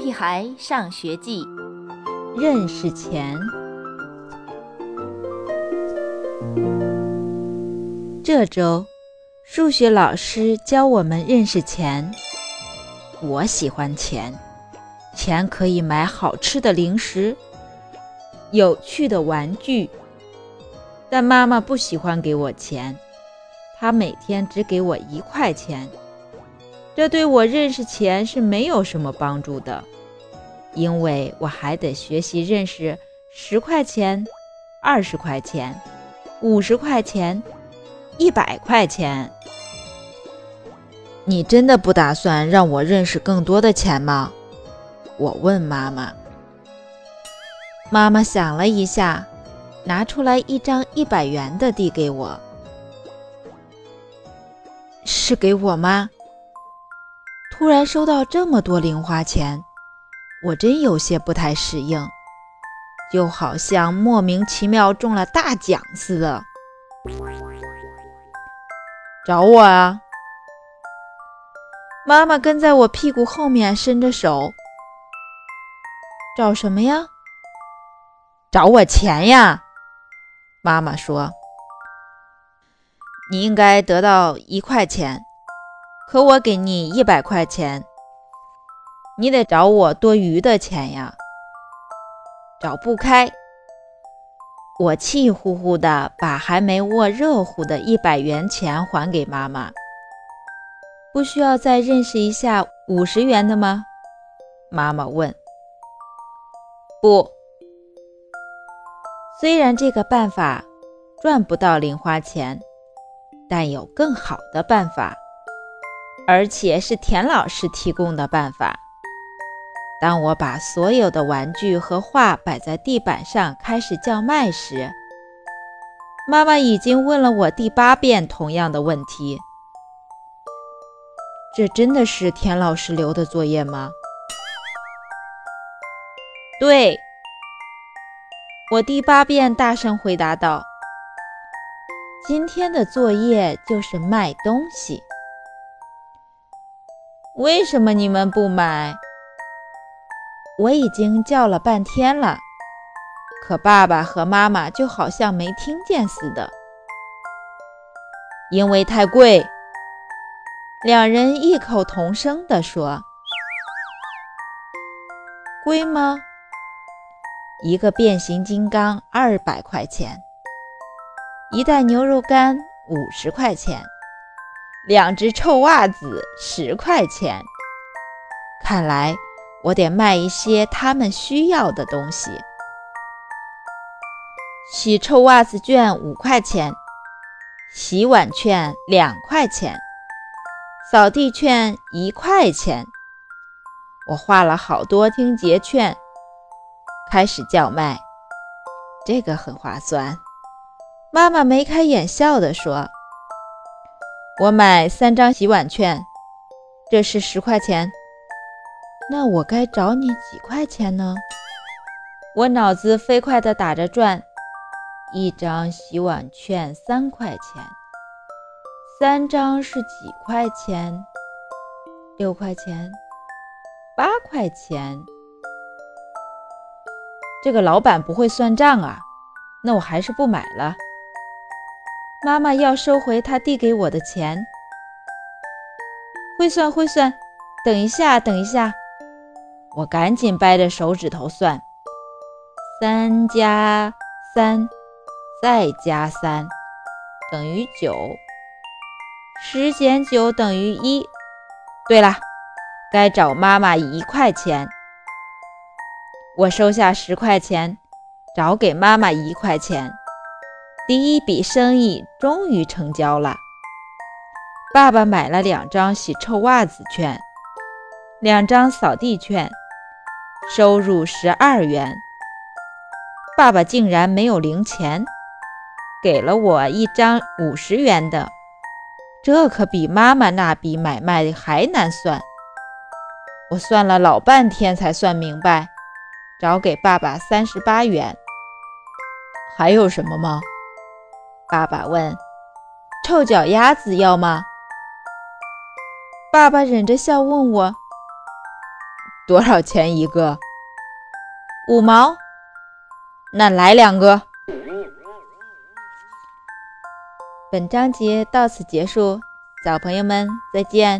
屁孩上学记》认识钱。这周数学老师教我们认识钱。我喜欢钱，钱可以买好吃的零食、有趣的玩具。但妈妈不喜欢给我钱，她每天只给我一块钱。这对我认识钱是没有什么帮助的，因为我还得学习认识十块钱、二十块钱、五十块钱、一百块钱。你真的不打算让我认识更多的钱吗？我问妈妈。妈妈想了一下，拿出来一张一百元的递给我。是给我吗？突然收到这么多零花钱，我真有些不太适应，就好像莫名其妙中了大奖似的。找我啊！妈妈跟在我屁股后面，伸着手。找什么呀？找我钱呀！妈妈说：“你应该得到一块钱。”可我给你一百块钱，你得找我多余的钱呀。找不开，我气呼呼地把还没握热乎的一百元钱还给妈妈。不需要再认识一下五十元的吗？妈妈问。不，虽然这个办法赚不到零花钱，但有更好的办法。而且是田老师提供的办法。当我把所有的玩具和画摆在地板上开始叫卖时，妈妈已经问了我第八遍同样的问题。这真的是田老师留的作业吗？对，我第八遍大声回答道：“今天的作业就是卖东西。”为什么你们不买？我已经叫了半天了，可爸爸和妈妈就好像没听见似的。因为太贵，两人异口同声地说：“贵吗？一个变形金刚二百块钱，一袋牛肉干五十块钱。”两只臭袜子十块钱，看来我得卖一些他们需要的东西。洗臭袜子券五块钱，洗碗券两块钱，扫地券一块钱。我画了好多清洁券，开始叫卖，这个很划算。妈妈眉开眼笑地说。我买三张洗碗券，这是十块钱。那我该找你几块钱呢？我脑子飞快地打着转。一张洗碗券三块钱，三张是几块钱？六块钱，八块钱。这个老板不会算账啊！那我还是不买了。妈妈要收回她递给我的钱，会算会算，等一下，等一下，我赶紧掰着手指头算，三加三再加三等于九，十减九等于一。对了，该找妈妈一块钱，我收下十块钱，找给妈妈一块钱。第一笔生意终于成交了。爸爸买了两张洗臭袜子券，两张扫地券，收入十二元。爸爸竟然没有零钱，给了我一张五十元的，这可比妈妈那笔买卖还难算。我算了老半天才算明白，找给爸爸三十八元。还有什么吗？爸爸问：“臭脚丫子要吗？”爸爸忍着笑问我：“多少钱一个？五毛。那来两个。本章节到此结束，小朋友们再见。